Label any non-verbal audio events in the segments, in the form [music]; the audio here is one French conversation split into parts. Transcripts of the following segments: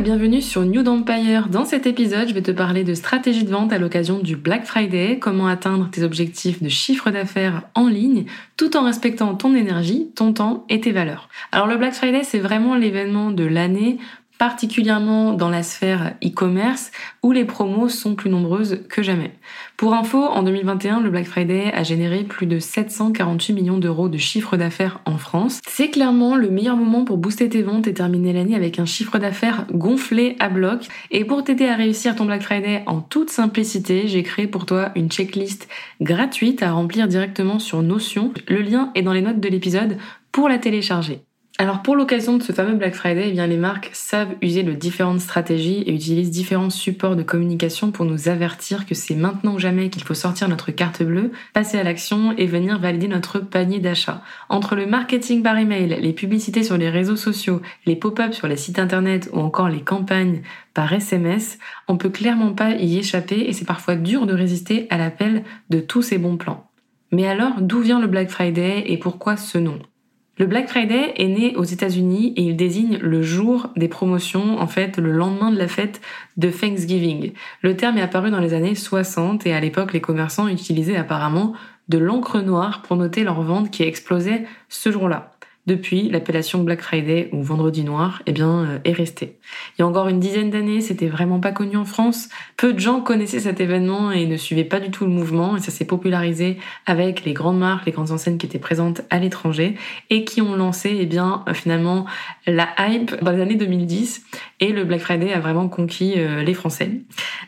Bienvenue sur New Empire. Dans cet épisode, je vais te parler de stratégie de vente à l'occasion du Black Friday, comment atteindre tes objectifs de chiffre d'affaires en ligne tout en respectant ton énergie, ton temps et tes valeurs. Alors le Black Friday, c'est vraiment l'événement de l'année particulièrement dans la sphère e-commerce où les promos sont plus nombreuses que jamais. Pour info, en 2021, le Black Friday a généré plus de 748 millions d'euros de chiffre d'affaires en France. C'est clairement le meilleur moment pour booster tes ventes et terminer l'année avec un chiffre d'affaires gonflé à bloc. Et pour t'aider à réussir ton Black Friday en toute simplicité, j'ai créé pour toi une checklist gratuite à remplir directement sur Notion. Le lien est dans les notes de l'épisode pour la télécharger. Alors pour l'occasion de ce fameux Black Friday, eh bien les marques savent user de différentes stratégies et utilisent différents supports de communication pour nous avertir que c'est maintenant ou jamais qu'il faut sortir notre carte bleue, passer à l'action et venir valider notre panier d'achat. Entre le marketing par email, les publicités sur les réseaux sociaux, les pop-ups sur les sites internet ou encore les campagnes par SMS, on peut clairement pas y échapper et c'est parfois dur de résister à l'appel de tous ces bons plans. Mais alors, d'où vient le Black Friday et pourquoi ce nom? Le Black Friday est né aux États-Unis et il désigne le jour des promotions, en fait le lendemain de la fête de Thanksgiving. Le terme est apparu dans les années 60 et à l'époque les commerçants utilisaient apparemment de l'encre noire pour noter leurs ventes qui explosaient ce jour-là. Depuis, l'appellation Black Friday ou Vendredi Noir eh bien, euh, est restée. Il y a encore une dizaine d'années, c'était vraiment pas connu en France. Peu de gens connaissaient cet événement et ne suivaient pas du tout le mouvement et ça s'est popularisé avec les grandes marques, les grandes enseignes qui étaient présentes à l'étranger et qui ont lancé eh bien, euh, finalement la hype dans les années 2010 et le Black Friday a vraiment conquis euh, les Français.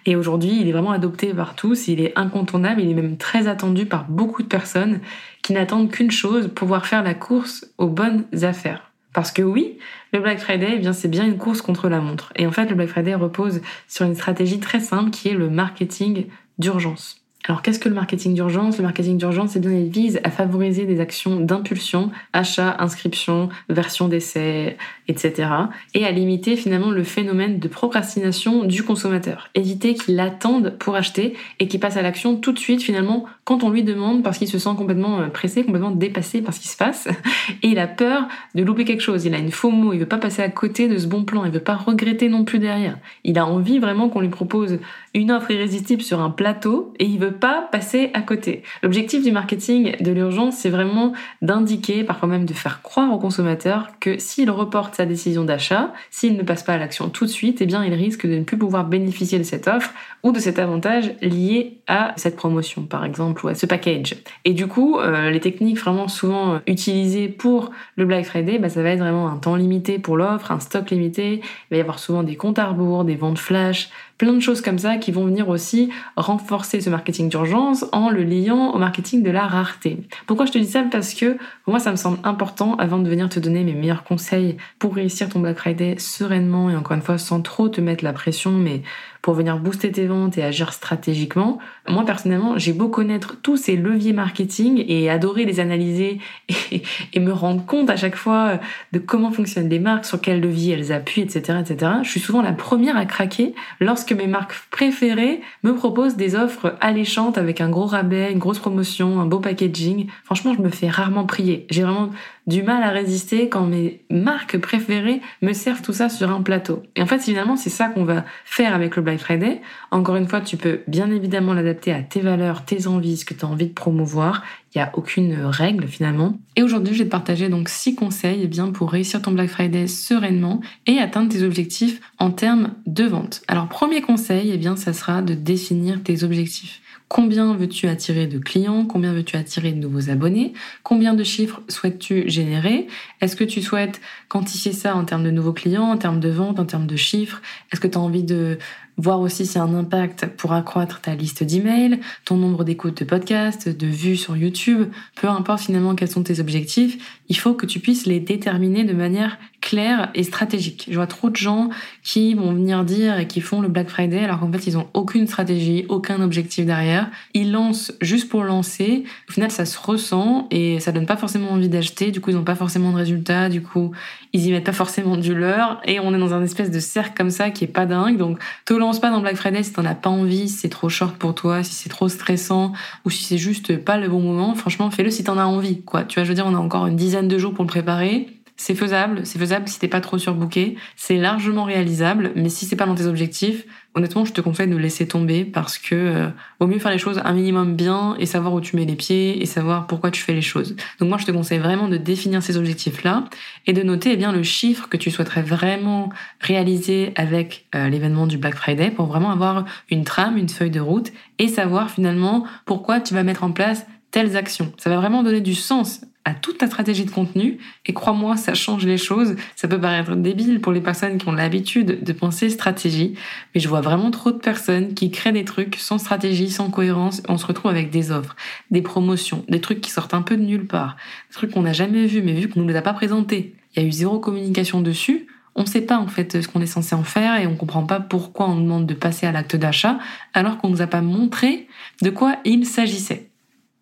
Et aujourd'hui, il est vraiment adopté par tous, il est incontournable, il est même très attendu par beaucoup de personnes qui n'attendent qu'une chose, pouvoir faire la course aux bonnes affaires. Parce que oui, le Black Friday, eh bien, c'est bien une course contre la montre. Et en fait, le Black Friday repose sur une stratégie très simple qui est le marketing d'urgence. Alors qu'est-ce que le marketing d'urgence? Le marketing d'urgence, eh bien, il vise à favoriser des actions d'impulsion, achat, inscription, version d'essai, etc. Et à limiter finalement le phénomène de procrastination du consommateur. Éviter qu'il attende pour acheter et qu'il passe à l'action tout de suite finalement quand on lui demande parce qu'il se sent complètement euh, pressé, complètement dépassé par ce qui se passe. [laughs] Et il a peur de louper quelque chose. Il a une faux mot. Il veut pas passer à côté de ce bon plan. Il veut pas regretter non plus derrière. Il a envie vraiment qu'on lui propose une offre irrésistible sur un plateau et il veut pas passer à côté. L'objectif du marketing de l'urgence, c'est vraiment d'indiquer, parfois même de faire croire au consommateur que s'il reporte sa décision d'achat, s'il ne passe pas à l'action tout de suite, eh bien, il risque de ne plus pouvoir bénéficier de cette offre ou de cet avantage lié à cette promotion, par exemple, ou à ce package. Et du coup, euh, les techniques vraiment souvent utilisées pour le Black Friday, bah, ça va être vraiment un temps limité pour l'offre, un stock limité. Il va y avoir souvent des comptes à rebours, des ventes flash, plein de choses comme ça qui vont venir aussi renforcer ce marketing d'urgence en le liant au marketing de la rareté. Pourquoi je te dis ça? Parce que pour moi ça me semble important avant de venir te donner mes meilleurs conseils pour réussir ton Black Friday sereinement et encore une fois sans trop te mettre la pression mais pour venir booster tes ventes et agir stratégiquement. Moi personnellement, j'ai beau connaître tous ces leviers marketing et adorer les analyser [laughs] et, me rendre compte à chaque fois de comment fonctionnent les marques, sur quels leviers elles appuient, etc., etc. Je suis souvent la première à craquer lorsque mes marques préférées me proposent des offres alléchantes avec un gros rabais, une grosse promotion, un beau packaging. Franchement, je me fais rarement prier. J'ai vraiment du mal à résister quand mes marques préférées me servent tout ça sur un plateau. Et en fait, finalement, c'est ça qu'on va faire avec le Black Friday. Encore une fois, tu peux bien évidemment l'adapter à tes valeurs, tes envies, ce que tu as envie de promouvoir. Il n'y a aucune règle finalement. Et aujourd'hui, je vais te partager donc six conseils eh bien, pour réussir ton Black Friday sereinement et atteindre tes objectifs en termes de vente. Alors, premier conseil, eh bien, ça sera de définir tes objectifs. Combien veux-tu attirer de clients? Combien veux-tu attirer de nouveaux abonnés? Combien de chiffres souhaites-tu générer? Est-ce que tu souhaites quantifier ça en termes de nouveaux clients, en termes de vente, en termes de chiffres? Est-ce que tu as envie de voir aussi s'il y un impact pour accroître ta liste d'emails, ton nombre d'écoutes de podcasts, de vues sur YouTube, peu importe finalement quels sont tes objectifs, il faut que tu puisses les déterminer de manière claire et stratégique. Je vois trop de gens qui vont venir dire et qui font le Black Friday alors qu'en fait ils ont aucune stratégie, aucun objectif derrière. Ils lancent juste pour lancer. Au final ça se ressent et ça donne pas forcément envie d'acheter. Du coup ils n'ont pas forcément de résultats. Du coup ils y mettent pas forcément du leur et on est dans un espèce de cercle comme ça qui est pas dingue. Donc te lance pas dans Black Friday si t'en as pas envie, si c'est trop short pour toi, si c'est trop stressant ou si c'est juste pas le bon moment. Franchement fais-le si t'en as envie. Quoi. Tu vois je veux dire on a encore une dizaine de jours pour le préparer c'est faisable, c'est faisable si t'es pas trop surbooké, c'est largement réalisable, mais si c'est pas dans tes objectifs, honnêtement, je te conseille de laisser tomber parce que euh, vaut mieux faire les choses un minimum bien et savoir où tu mets les pieds et savoir pourquoi tu fais les choses. Donc moi, je te conseille vraiment de définir ces objectifs-là et de noter eh bien le chiffre que tu souhaiterais vraiment réaliser avec euh, l'événement du Black Friday pour vraiment avoir une trame, une feuille de route et savoir finalement pourquoi tu vas mettre en place telles actions. Ça va vraiment donner du sens à toute ta stratégie de contenu et crois-moi, ça change les choses. Ça peut paraître débile pour les personnes qui ont l'habitude de penser stratégie, mais je vois vraiment trop de personnes qui créent des trucs sans stratégie, sans cohérence. On se retrouve avec des offres, des promotions, des trucs qui sortent un peu de nulle part, des trucs qu'on n'a jamais vus, mais vu qu'on ne les a pas présentés. Il y a eu zéro communication dessus. On ne sait pas en fait ce qu'on est censé en faire et on comprend pas pourquoi on demande de passer à l'acte d'achat alors qu'on nous a pas montré de quoi il s'agissait.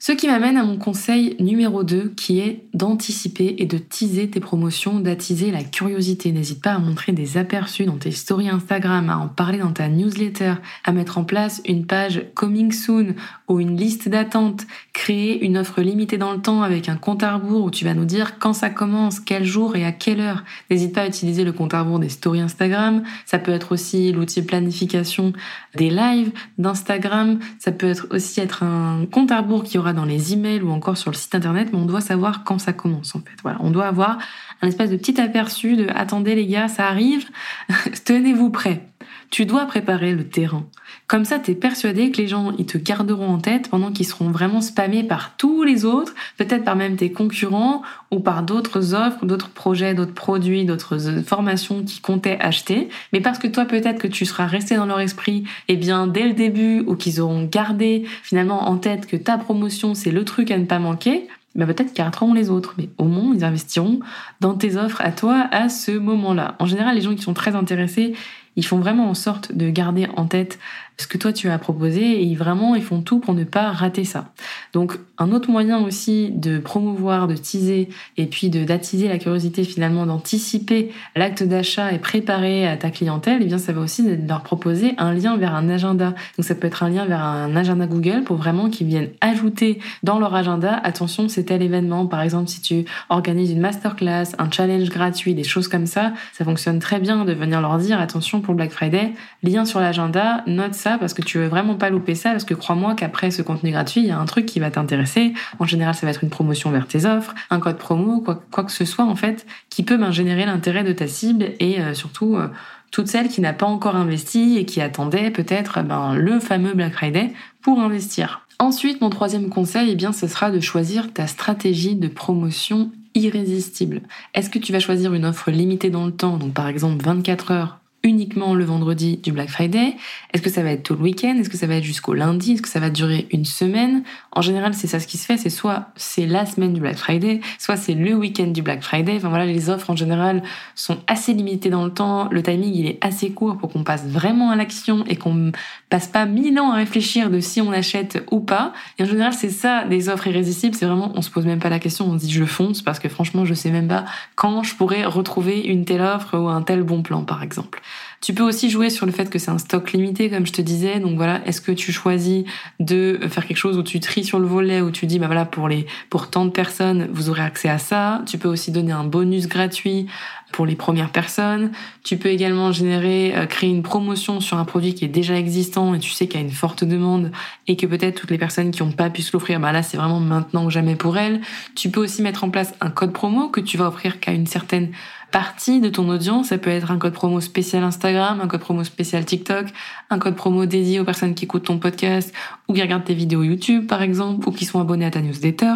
Ce qui m'amène à mon conseil numéro 2 qui est d'anticiper et de teaser tes promotions, d'attiser la curiosité. N'hésite pas à montrer des aperçus dans tes stories Instagram, à en parler dans ta newsletter, à mettre en place une page coming soon ou une liste d'attente, créer une offre limitée dans le temps avec un compte à rebours où tu vas nous dire quand ça commence, quel jour et à quelle heure. N'hésite pas à utiliser le compte à rebours des stories Instagram. Ça peut être aussi l'outil planification des lives d'Instagram. Ça peut être aussi être un compte à rebours qui aura dans les emails ou encore sur le site internet, mais on doit savoir quand ça commence en fait. Voilà, on doit avoir un espèce de petit aperçu de attendez les gars, ça arrive, [laughs] tenez-vous prêts. Tu dois préparer le terrain. Comme ça, tu es persuadé que les gens, ils te garderont en tête pendant qu'ils seront vraiment spammés par tous les autres, peut-être par même tes concurrents ou par d'autres offres, d'autres projets, d'autres produits, d'autres euh, formations qui comptaient acheter. Mais parce que toi, peut-être que tu seras resté dans leur esprit, eh bien, dès le début, ou qu'ils auront gardé finalement en tête que ta promotion, c'est le truc à ne pas manquer, bah peut-être qu'ils rateront les autres, mais au moins ils investiront dans tes offres à toi à ce moment-là. En général, les gens qui sont très intéressés, ils font vraiment en sorte de garder en tête ce que toi tu as proposé et vraiment ils font tout pour ne pas rater ça. Donc un autre moyen aussi de promouvoir, de teaser et puis de d'attiser la curiosité finalement, d'anticiper l'acte d'achat et préparer à ta clientèle, et eh bien ça va aussi de leur proposer un lien vers un agenda. Donc ça peut être un lien vers un agenda Google pour vraiment qu'ils viennent ajouter dans leur agenda, attention c'est tel événement, par exemple si tu organises une masterclass, un challenge gratuit, des choses comme ça, ça fonctionne très bien de venir leur dire attention Black Friday, lien sur l'agenda, note ça parce que tu veux vraiment pas louper ça parce que crois-moi qu'après ce contenu gratuit, il y a un truc qui va t'intéresser. En général, ça va être une promotion vers tes offres, un code promo, quoi, que ce soit en fait, qui peut ben, générer l'intérêt de ta cible et euh, surtout euh, toute celle qui n'a pas encore investi et qui attendait peut-être ben, le fameux Black Friday pour investir. Ensuite, mon troisième conseil, eh bien, ce sera de choisir ta stratégie de promotion irrésistible. Est-ce que tu vas choisir une offre limitée dans le temps, donc par exemple 24 heures uniquement le vendredi du Black Friday. Est-ce que ça va être tout le week-end? Est-ce que ça va être jusqu'au lundi? Est-ce que ça va durer une semaine? En général, c'est ça ce qui se fait. C'est soit c'est la semaine du Black Friday, soit c'est le week-end du Black Friday. Enfin voilà, les offres en général sont assez limitées dans le temps. Le timing, il est assez court pour qu'on passe vraiment à l'action et qu'on passe pas mille ans à réfléchir de si on achète ou pas. Et en général, c'est ça, des offres irrésistibles. C'est vraiment, on se pose même pas la question. On se dit, je fonce parce que franchement, je sais même pas quand je pourrais retrouver une telle offre ou un tel bon plan, par exemple. Tu peux aussi jouer sur le fait que c'est un stock limité, comme je te disais. Donc voilà, est-ce que tu choisis de faire quelque chose où tu tries sur le volet, où tu dis, bah voilà, pour les, pour tant de personnes, vous aurez accès à ça. Tu peux aussi donner un bonus gratuit pour les premières personnes. Tu peux également générer, euh, créer une promotion sur un produit qui est déjà existant et tu sais qu'il y a une forte demande et que peut-être toutes les personnes qui n'ont pas pu se l'offrir, bah là c'est vraiment maintenant ou jamais pour elles. Tu peux aussi mettre en place un code promo que tu vas offrir qu'à une certaine partie de ton audience. Ça peut être un code promo spécial Instagram un code promo spécial TikTok, un code promo dédié aux personnes qui écoutent ton podcast ou qui regardent tes vidéos YouTube par exemple ou qui sont abonnés à ta newsletter.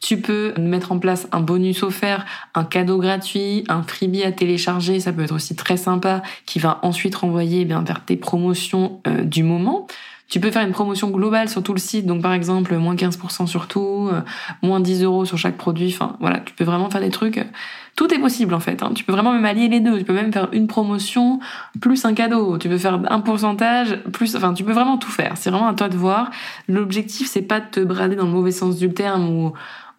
Tu peux mettre en place un bonus offert, un cadeau gratuit, un freebie à télécharger, ça peut être aussi très sympa qui va ensuite renvoyer eh bien vers tes promotions euh, du moment. Tu peux faire une promotion globale sur tout le site, donc par exemple moins 15% sur tout, euh, moins 10 euros sur chaque produit. Enfin voilà, tu peux vraiment faire des trucs. Tout est possible en fait. Hein. Tu peux vraiment même allier les deux. Tu peux même faire une promotion plus un cadeau. Tu peux faire un pourcentage plus. Enfin, tu peux vraiment tout faire. C'est vraiment à toi de voir. L'objectif c'est pas de te brader dans le mauvais sens du terme ou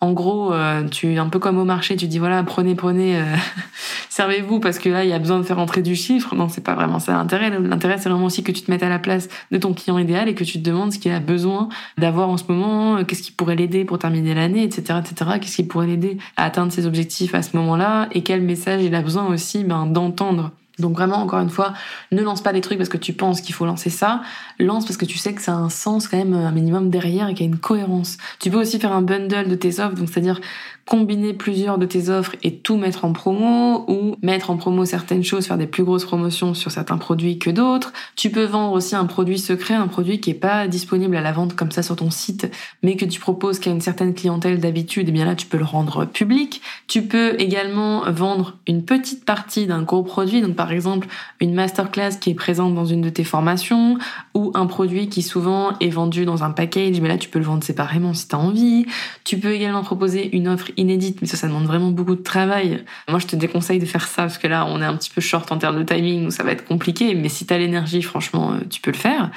en gros, euh, tu un peu comme au marché, tu dis voilà, prenez, prenez, euh, [laughs] servez-vous parce que là, il y a besoin de faire entrer du chiffre. Non, c'est pas vraiment ça l'intérêt. L'intérêt, c'est vraiment aussi que tu te mettes à la place de ton client idéal et que tu te demandes ce qu'il a besoin d'avoir en ce moment, euh, qu'est-ce qui pourrait l'aider pour terminer l'année, etc., etc. Qu'est-ce qui pourrait l'aider à atteindre ses objectifs à ce moment-là et quel message il a besoin aussi ben, d'entendre donc vraiment, encore une fois, ne lance pas des trucs parce que tu penses qu'il faut lancer ça. Lance parce que tu sais que ça a un sens quand même un minimum derrière et qu'il y a une cohérence. Tu peux aussi faire un bundle de tes offres, donc c'est-à-dire combiner plusieurs de tes offres et tout mettre en promo ou mettre en promo certaines choses, faire des plus grosses promotions sur certains produits que d'autres. Tu peux vendre aussi un produit secret, un produit qui est pas disponible à la vente comme ça sur ton site, mais que tu proposes qu'à une certaine clientèle d'habitude, et eh bien là tu peux le rendre public. Tu peux également vendre une petite partie d'un gros produit, donc par exemple une masterclass qui est présente dans une de tes formations ou un produit qui souvent est vendu dans un package, mais là tu peux le vendre séparément si tu as envie. Tu peux également proposer une offre inédite, mais ça, ça demande vraiment beaucoup de travail. Moi, je te déconseille de faire ça parce que là, on est un petit peu short en termes de timing, ça va être compliqué. Mais si t'as l'énergie, franchement, euh, tu peux le faire.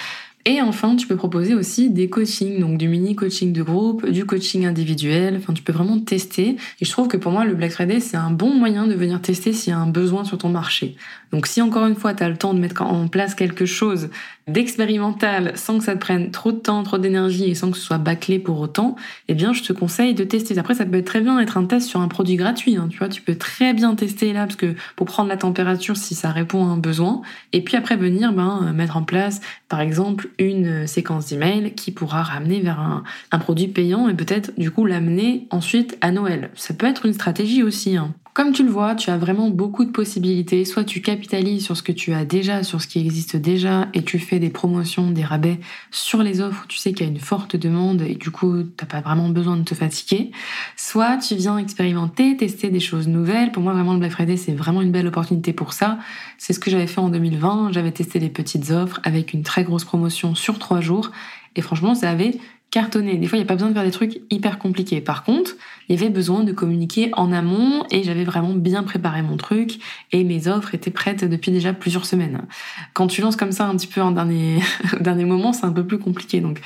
Et enfin, tu peux proposer aussi des coachings, donc du mini coaching de groupe, du coaching individuel. Enfin, tu peux vraiment tester. Et je trouve que pour moi, le Black Friday, c'est un bon moyen de venir tester s'il y a un besoin sur ton marché. Donc si encore une fois, tu as le temps de mettre en place quelque chose d'expérimental sans que ça te prenne trop de temps, trop d'énergie et sans que ce soit bâclé pour autant, eh bien, je te conseille de tester. Après, ça peut très bien être un test sur un produit gratuit. Hein, tu vois, tu peux très bien tester là parce que pour prendre la température si ça répond à un besoin. Et puis après venir ben, mettre en place, par exemple, une séquence d'email qui pourra ramener vers un, un produit payant et peut-être du coup l'amener ensuite à Noël. Ça peut être une stratégie aussi. Hein. Comme tu le vois, tu as vraiment beaucoup de possibilités. Soit tu capitalises sur ce que tu as déjà, sur ce qui existe déjà, et tu fais des promotions, des rabais sur les offres tu sais qu'il y a une forte demande et du coup, t'as pas vraiment besoin de te fatiguer. Soit tu viens expérimenter, tester des choses nouvelles. Pour moi, vraiment, le Black Friday, c'est vraiment une belle opportunité pour ça. C'est ce que j'avais fait en 2020. J'avais testé des petites offres avec une très grosse promotion sur trois jours. Et franchement, ça avait cartonner. Des fois, il n'y a pas besoin de faire des trucs hyper compliqués. Par contre, il y avait besoin de communiquer en amont et j'avais vraiment bien préparé mon truc et mes offres étaient prêtes depuis déjà plusieurs semaines. Quand tu lances comme ça un petit peu en dernier, [laughs] moment, c'est un peu plus compliqué. Donc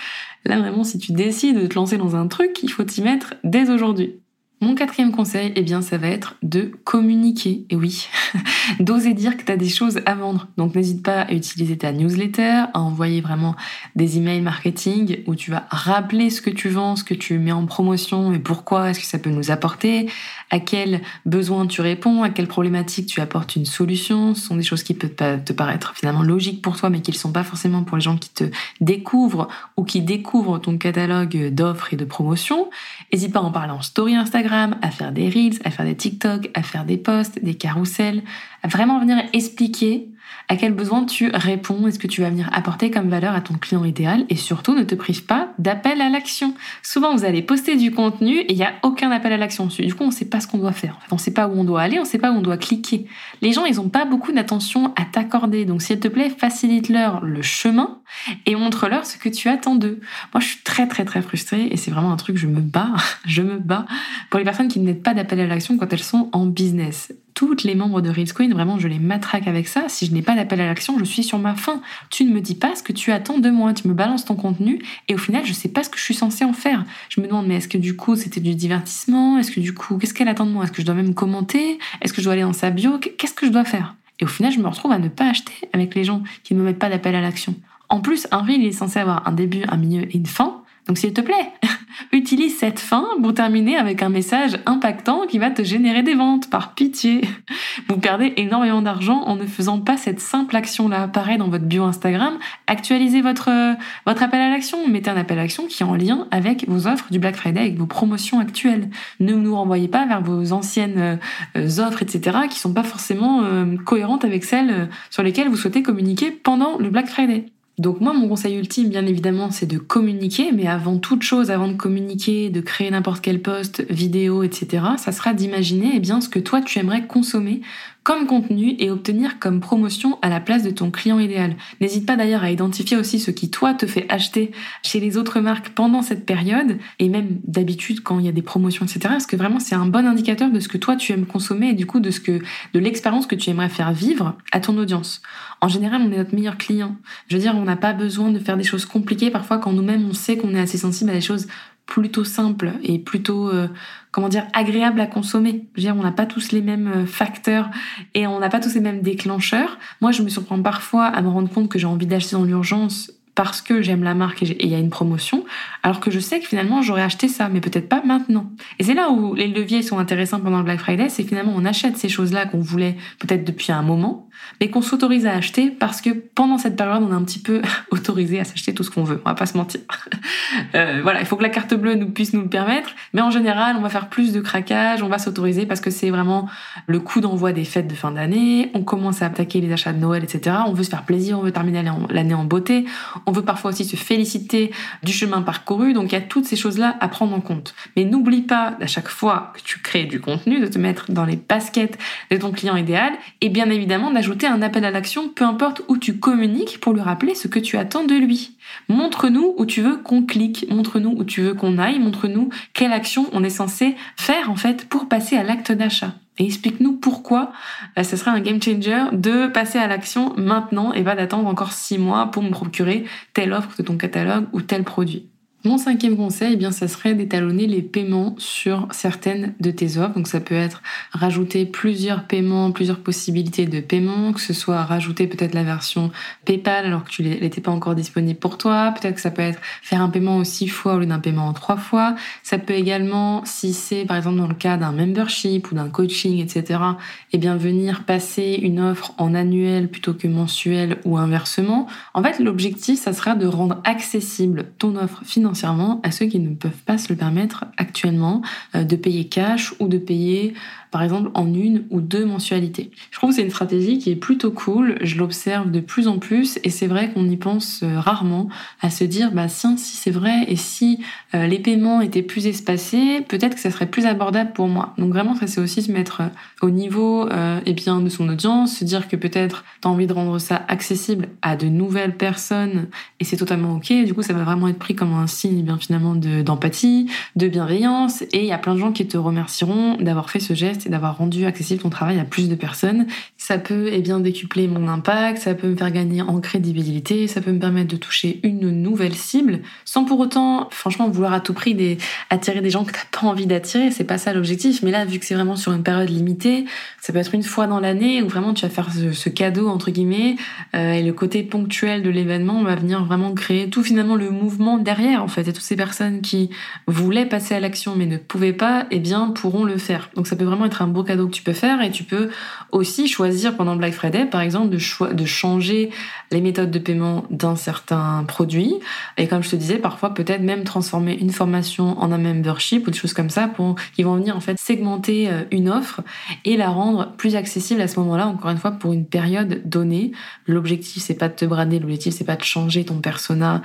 là, vraiment, si tu décides de te lancer dans un truc, il faut t'y mettre dès aujourd'hui. Mon quatrième conseil, eh bien, ça va être de communiquer. Et oui, [laughs] d'oser dire que tu as des choses à vendre. Donc, n'hésite pas à utiliser ta newsletter, à envoyer vraiment des emails marketing où tu vas rappeler ce que tu vends, ce que tu mets en promotion et pourquoi est-ce que ça peut nous apporter, à quel besoin tu réponds, à quelle problématique tu apportes une solution. Ce sont des choses qui peuvent te paraître finalement logiques pour toi, mais qui ne sont pas forcément pour les gens qui te découvrent ou qui découvrent ton catalogue d'offres et de promotions. N'hésite pas à en parler en story Instagram à faire des reels, à faire des TikTok, à faire des posts, des carousels, à vraiment venir expliquer à quel besoin tu réponds, est-ce que tu vas venir apporter comme valeur à ton client idéal? Et surtout ne te prive pas d'appel à l'action. Souvent vous allez poster du contenu et il n'y a aucun appel à l'action Du coup on ne sait pas ce qu'on doit faire. on ne sait pas où on doit aller, on ne sait pas où on doit cliquer. Les gens ils n'ont pas beaucoup d'attention à t'accorder donc s'il te plaît facilite-leur le chemin et montre-leur ce que tu attends d'eux. Moi je suis très très très frustrée et c'est vraiment un truc je me bats, [laughs] je me bats pour les personnes qui mettent pas d'appel à l'action quand elles sont en business toutes les membres de Reels Queen, vraiment, je les matraque avec ça. Si je n'ai pas d'appel à l'action, je suis sur ma faim. Tu ne me dis pas ce que tu attends de moi. Tu me balances ton contenu et au final, je sais pas ce que je suis censée en faire. Je me demande, mais est-ce que du coup, c'était du divertissement? Est-ce que du coup, qu'est-ce qu'elle attend de moi? Est-ce que je dois même commenter? Est-ce que je dois aller dans sa bio? Qu'est-ce que je dois faire? Et au final, je me retrouve à ne pas acheter avec les gens qui ne me mettent pas d'appel à l'action. En plus, un Reel, est censé avoir un début, un milieu et une fin. Donc s'il te plaît, [laughs] utilise cette fin pour terminer avec un message impactant qui va te générer des ventes. Par pitié. [laughs] Vous perdez énormément d'argent en ne faisant pas cette simple action-là. Pareil dans votre bio Instagram, actualisez votre, votre appel à l'action. Mettez un appel à l'action qui est en lien avec vos offres du Black Friday, avec vos promotions actuelles. Ne nous renvoyez pas vers vos anciennes euh, offres, etc., qui sont pas forcément euh, cohérentes avec celles sur lesquelles vous souhaitez communiquer pendant le Black Friday. Donc moi, mon conseil ultime, bien évidemment, c'est de communiquer, mais avant toute chose, avant de communiquer, de créer n'importe quel post, vidéo, etc., ça sera d'imaginer eh bien ce que toi tu aimerais consommer comme contenu et obtenir comme promotion à la place de ton client idéal. N'hésite pas d'ailleurs à identifier aussi ce qui toi te fait acheter chez les autres marques pendant cette période et même d'habitude quand il y a des promotions etc. Parce que vraiment c'est un bon indicateur de ce que toi tu aimes consommer et du coup de ce que de l'expérience que tu aimerais faire vivre à ton audience. En général on est notre meilleur client. Je veux dire on n'a pas besoin de faire des choses compliquées parfois quand nous-mêmes on sait qu'on est assez sensible à des choses plutôt simple et plutôt euh, comment dire agréable à consommer. Je veux dire, on n'a pas tous les mêmes euh, facteurs et on n'a pas tous les mêmes déclencheurs. Moi, je me surprends parfois à me rendre compte que j'ai envie d'acheter dans l'urgence parce que j'aime la marque et il y a une promotion, alors que je sais que finalement j'aurais acheté ça, mais peut-être pas maintenant. Et c'est là où les leviers sont intéressants pendant le Black Friday, c'est finalement on achète ces choses-là qu'on voulait peut-être depuis un moment, mais qu'on s'autorise à acheter parce que pendant cette période on est un petit peu [laughs] autorisé à s'acheter tout ce qu'on veut, on va pas se mentir. [laughs] euh, voilà, il faut que la carte bleue nous puisse nous le permettre, mais en général on va faire plus de craquage, on va s'autoriser parce que c'est vraiment le coup d'envoi des fêtes de fin d'année, on commence à attaquer les achats de Noël, etc. On veut se faire plaisir, on veut terminer l'année en beauté on veut parfois aussi se féliciter du chemin parcouru, donc il y a toutes ces choses-là à prendre en compte. Mais n'oublie pas à chaque fois que tu crées du contenu de te mettre dans les baskets de ton client idéal et bien évidemment d'ajouter un appel à l'action, peu importe où tu communiques, pour lui rappeler ce que tu attends de lui. Montre-nous où tu veux qu'on clique, montre-nous où tu veux qu'on aille, montre-nous quelle action on est censé faire en fait pour passer à l'acte d'achat. Et explique-nous pourquoi euh, ce serait un game changer de passer à l'action maintenant et pas d'attendre encore six mois pour me procurer telle offre de ton catalogue ou tel produit. Mon cinquième conseil, eh bien, ça serait d'étalonner les paiements sur certaines de tes offres. Donc, ça peut être rajouter plusieurs paiements, plusieurs possibilités de paiement, que ce soit rajouter peut-être la version PayPal alors que tu n'étais pas encore disponible pour toi. Peut-être que ça peut être faire un paiement en six fois au lieu d'un paiement en trois fois. Ça peut également, si c'est par exemple dans le cas d'un membership ou d'un coaching, etc., eh bien, venir passer une offre en annuel plutôt que mensuel ou inversement. En fait, l'objectif, ça sera de rendre accessible ton offre financière à ceux qui ne peuvent pas se le permettre actuellement euh, de payer cash ou de payer par exemple en une ou deux mensualités. Je trouve que c'est une stratégie qui est plutôt cool, je l'observe de plus en plus et c'est vrai qu'on y pense euh, rarement à se dire bah tiens si c'est vrai et si euh, les paiements étaient plus espacés, peut-être que ça serait plus abordable pour moi. Donc vraiment ça c'est aussi se mettre au niveau euh, et bien de son audience, se dire que peut-être tu as envie de rendre ça accessible à de nouvelles personnes et c'est totalement ok. Du coup ça va vraiment être pris comme un eh bien finalement d'empathie, de bienveillance et il y a plein de gens qui te remercieront d'avoir fait ce geste et d'avoir rendu accessible ton travail à plus de personnes. Ça peut eh bien décupler mon impact, ça peut me faire gagner en crédibilité, ça peut me permettre de toucher une nouvelle cible sans pour autant franchement vouloir à tout prix attirer des gens que t'as pas envie d'attirer, c'est pas ça l'objectif. Mais là vu que c'est vraiment sur une période limitée, ça peut être une fois dans l'année où vraiment tu vas faire ce, cadeau entre guillemets euh, et le côté ponctuel de l'événement va venir vraiment créer tout finalement le mouvement derrière fait et toutes ces personnes qui voulaient passer à l'action mais ne pouvaient pas, eh bien pourront le faire. Donc ça peut vraiment être un beau cadeau que tu peux faire et tu peux aussi choisir pendant Black Friday, par exemple, de, changer les méthodes de paiement d'un certain produit. Et comme je te disais, parfois peut-être même transformer une formation en un membership ou des choses comme ça qui vont venir en fait segmenter euh, une offre et la rendre plus accessible à ce moment-là. Encore une fois, pour une période donnée. L'objectif c'est pas de te brader, l'objectif c'est pas de changer ton persona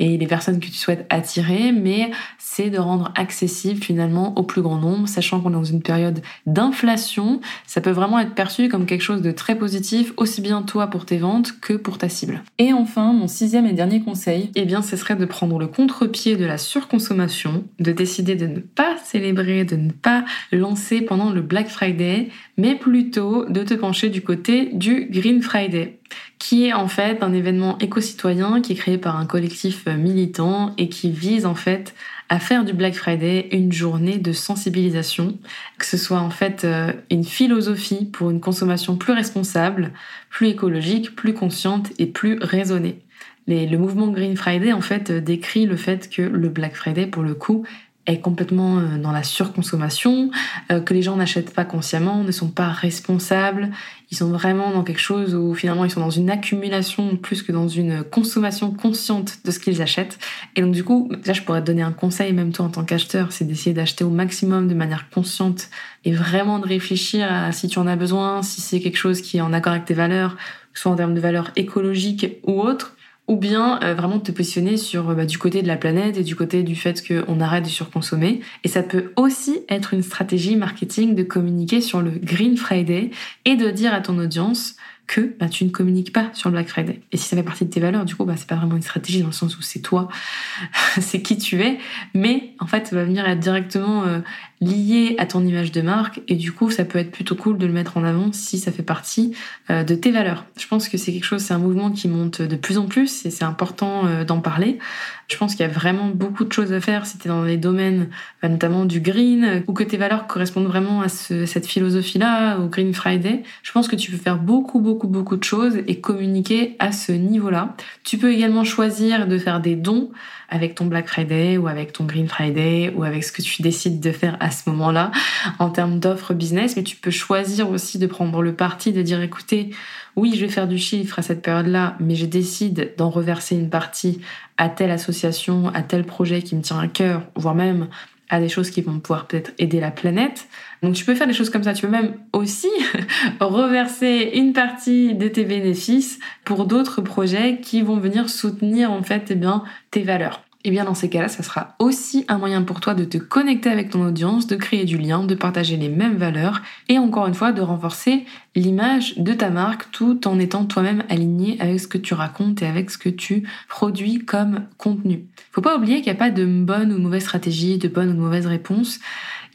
et les personnes que tu souhaites attirer, mais c'est de rendre accessible finalement au plus grand nombre, sachant qu'on est dans une période d'inflation, ça peut vraiment être perçu comme quelque chose de très positif, aussi bien toi pour tes ventes que pour ta cible. Et enfin, mon sixième et dernier conseil, eh ce serait de prendre le contre-pied de la surconsommation, de décider de ne pas célébrer, de ne pas lancer pendant le Black Friday, mais plutôt de te pencher du côté du Green Friday qui est en fait un événement éco-citoyen qui est créé par un collectif militant et qui vise en fait à faire du Black Friday une journée de sensibilisation, que ce soit en fait euh, une philosophie pour une consommation plus responsable, plus écologique, plus consciente et plus raisonnée. le mouvement Green Friday, en fait, décrit le fait que le Black Friday, pour le coup, est complètement euh, dans la surconsommation, euh, que les gens n'achètent pas consciemment, ne sont pas responsables, ils sont vraiment dans quelque chose où finalement ils sont dans une accumulation plus que dans une consommation consciente de ce qu'ils achètent. Et donc du coup, là je pourrais te donner un conseil même toi en tant qu'acheteur, c'est d'essayer d'acheter au maximum de manière consciente et vraiment de réfléchir à si tu en as besoin, si c'est quelque chose qui est en accord avec tes valeurs, soit en termes de valeurs écologiques ou autres ou bien euh, vraiment te positionner sur bah, du côté de la planète et du côté du fait qu'on arrête de surconsommer. Et ça peut aussi être une stratégie marketing de communiquer sur le Green Friday et de dire à ton audience que bah, tu ne communiques pas sur le Black Friday. Et si ça fait partie de tes valeurs, du coup, bah, c'est pas vraiment une stratégie dans le sens où c'est toi, [laughs] c'est qui tu es, mais en fait, ça va venir être directement euh, lié à ton image de marque et du coup, ça peut être plutôt cool de le mettre en avant si ça fait partie euh, de tes valeurs. Je pense que c'est quelque chose, c'est un mouvement qui monte de plus en plus et c'est important euh, d'en parler. Je pense qu'il y a vraiment beaucoup de choses à faire si tu es dans les domaines bah, notamment du green ou que tes valeurs correspondent vraiment à cette philosophie-là, au Green Friday. Je pense que tu peux faire beaucoup, beaucoup, beaucoup de choses et communiquer à ce niveau-là. Tu peux également choisir de faire des dons avec ton Black Friday ou avec ton Green Friday ou avec ce que tu décides de faire ce moment-là en termes d'offres business, mais tu peux choisir aussi de prendre le parti de dire écoutez, oui, je vais faire du chiffre à cette période-là, mais je décide d'en reverser une partie à telle association, à tel projet qui me tient à cœur, voire même à des choses qui vont pouvoir peut-être aider la planète. Donc tu peux faire des choses comme ça. Tu peux même aussi [laughs] reverser une partie de tes bénéfices pour d'autres projets qui vont venir soutenir en fait eh bien, tes valeurs. Et eh bien dans ces cas-là, ça sera aussi un moyen pour toi de te connecter avec ton audience, de créer du lien, de partager les mêmes valeurs et encore une fois de renforcer l'image de ta marque tout en étant toi-même aligné avec ce que tu racontes et avec ce que tu produis comme contenu. Faut pas oublier qu'il n'y a pas de bonne ou mauvaise stratégie, de bonne ou mauvaise réponse.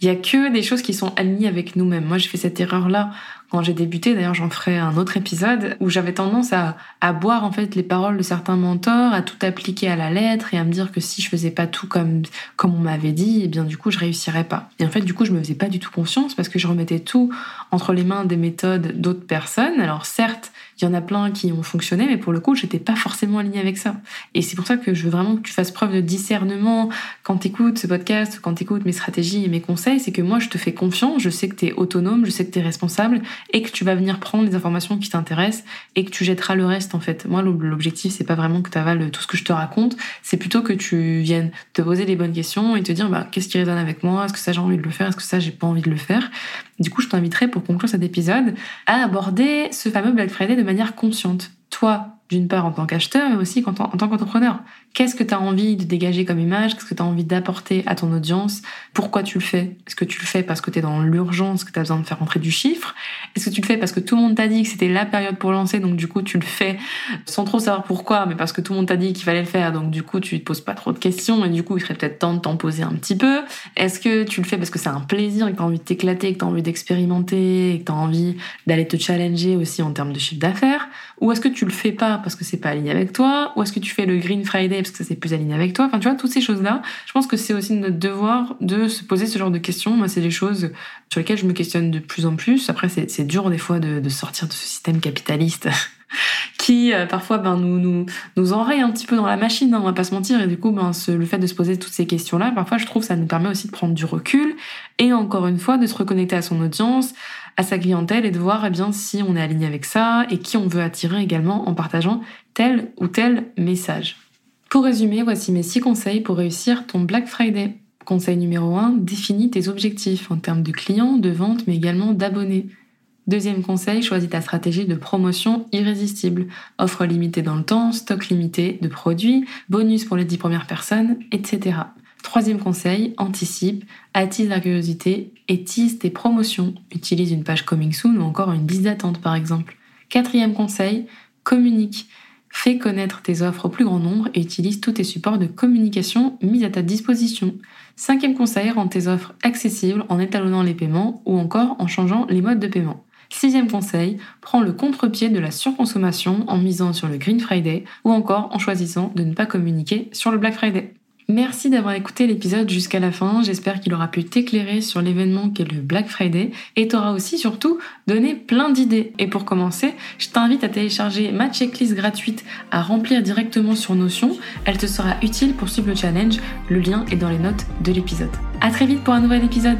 Il y a que des choses qui sont alignées avec nous-mêmes. Moi, j'ai fait cette erreur-là quand j'ai débuté. D'ailleurs, j'en ferai un autre épisode où j'avais tendance à, boire en fait les paroles de certains mentors, à tout appliquer à la lettre et à me dire que si je faisais pas tout comme comme on m'avait dit, eh bien du coup, je réussirais pas. Et en fait, du coup, je me faisais pas du tout confiance parce que je remettais tout entre les mains des méthodes d'autres personnes. Alors certes, il y en a plein qui ont fonctionné, mais pour le coup, j'étais pas forcément alignée avec ça. Et c'est pour ça que je veux vraiment que tu fasses preuve de discernement quand tu écoutes ce podcast, quand tu écoutes mes stratégies et mes conseils. C'est que moi, je te fais confiance, je sais que tu es autonome, je sais que tu es responsable et que tu vas venir prendre les informations qui t'intéressent et que tu jetteras le reste, en fait. Moi, l'objectif, c'est pas vraiment que tu avales tout ce que je te raconte, c'est plutôt que tu viennes te poser les bonnes questions et te dire, bah, qu'est-ce qui résonne avec moi? Est-ce que ça, j'ai envie de le faire? Est-ce que ça, j'ai pas envie de le faire? Du coup, je t'inviterai pour conclure cet épisode à aborder ce fameux Black Friday de manière consciente. Toi, d'une part en tant qu'acheteur, mais aussi en tant qu'entrepreneur. Qu'est-ce que tu as envie de dégager comme image? Qu'est-ce que tu as envie d'apporter à ton audience? Pourquoi tu le fais? Est-ce que tu le fais parce que tu es dans l'urgence, que tu as besoin de faire rentrer du chiffre? Est-ce que tu le fais parce que tout le monde t'a dit que c'était la période pour lancer, donc du coup tu le fais sans trop savoir pourquoi, mais parce que tout le monde t'a dit qu'il fallait le faire, donc du coup tu te poses pas trop de questions, et du coup il serait peut-être temps de t'en poser un petit peu. Est-ce que tu le fais parce que c'est un plaisir, et que tu as envie de t'éclater, que tu as envie d'expérimenter, et que tu as envie d'aller te challenger aussi en termes de chiffre d'affaires? Ou est-ce que tu le fais pas parce que c'est pas aligné avec toi Ou est-ce que tu fais le Green Friday parce que c'est plus aligné avec toi Enfin, tu vois, toutes ces choses-là, je pense que c'est aussi notre devoir de se poser ce genre de questions. Moi, c'est des choses sur lesquelles je me questionne de plus en plus. Après, c'est dur des fois de, sortir de ce système capitaliste [laughs] qui euh, parfois ben, nous, nous, nous enraye un petit peu dans la machine, hein, on va pas se mentir. Et du coup, ben, le fait de se poser toutes ces questions-là, parfois je trouve ça nous permet aussi de prendre du recul et encore une fois de se reconnecter à son audience, à sa clientèle et de voir eh bien si on est aligné avec ça et qui on veut attirer également en partageant tel ou tel message. Pour résumer, voici mes 6 conseils pour réussir ton Black Friday. Conseil numéro 1, définis tes objectifs en termes de clients, de ventes, mais également d'abonnés. Deuxième conseil, choisis ta stratégie de promotion irrésistible. Offre limitée dans le temps, stock limité de produits, bonus pour les 10 premières personnes, etc. Troisième conseil, anticipe, attise la curiosité et tease tes promotions. Utilise une page coming soon ou encore une liste d'attente par exemple. Quatrième conseil, communique. Fais connaître tes offres au plus grand nombre et utilise tous tes supports de communication mis à ta disposition. Cinquième conseil, rends tes offres accessibles en étalonnant les paiements ou encore en changeant les modes de paiement. Sixième conseil, prends le contre-pied de la surconsommation en misant sur le Green Friday ou encore en choisissant de ne pas communiquer sur le Black Friday. Merci d'avoir écouté l'épisode jusqu'à la fin. J'espère qu'il aura pu t'éclairer sur l'événement qu'est le Black Friday et t'aura aussi surtout donné plein d'idées. Et pour commencer, je t'invite à télécharger ma checklist gratuite à remplir directement sur Notion. Elle te sera utile pour suivre le challenge. Le lien est dans les notes de l'épisode. À très vite pour un nouvel épisode.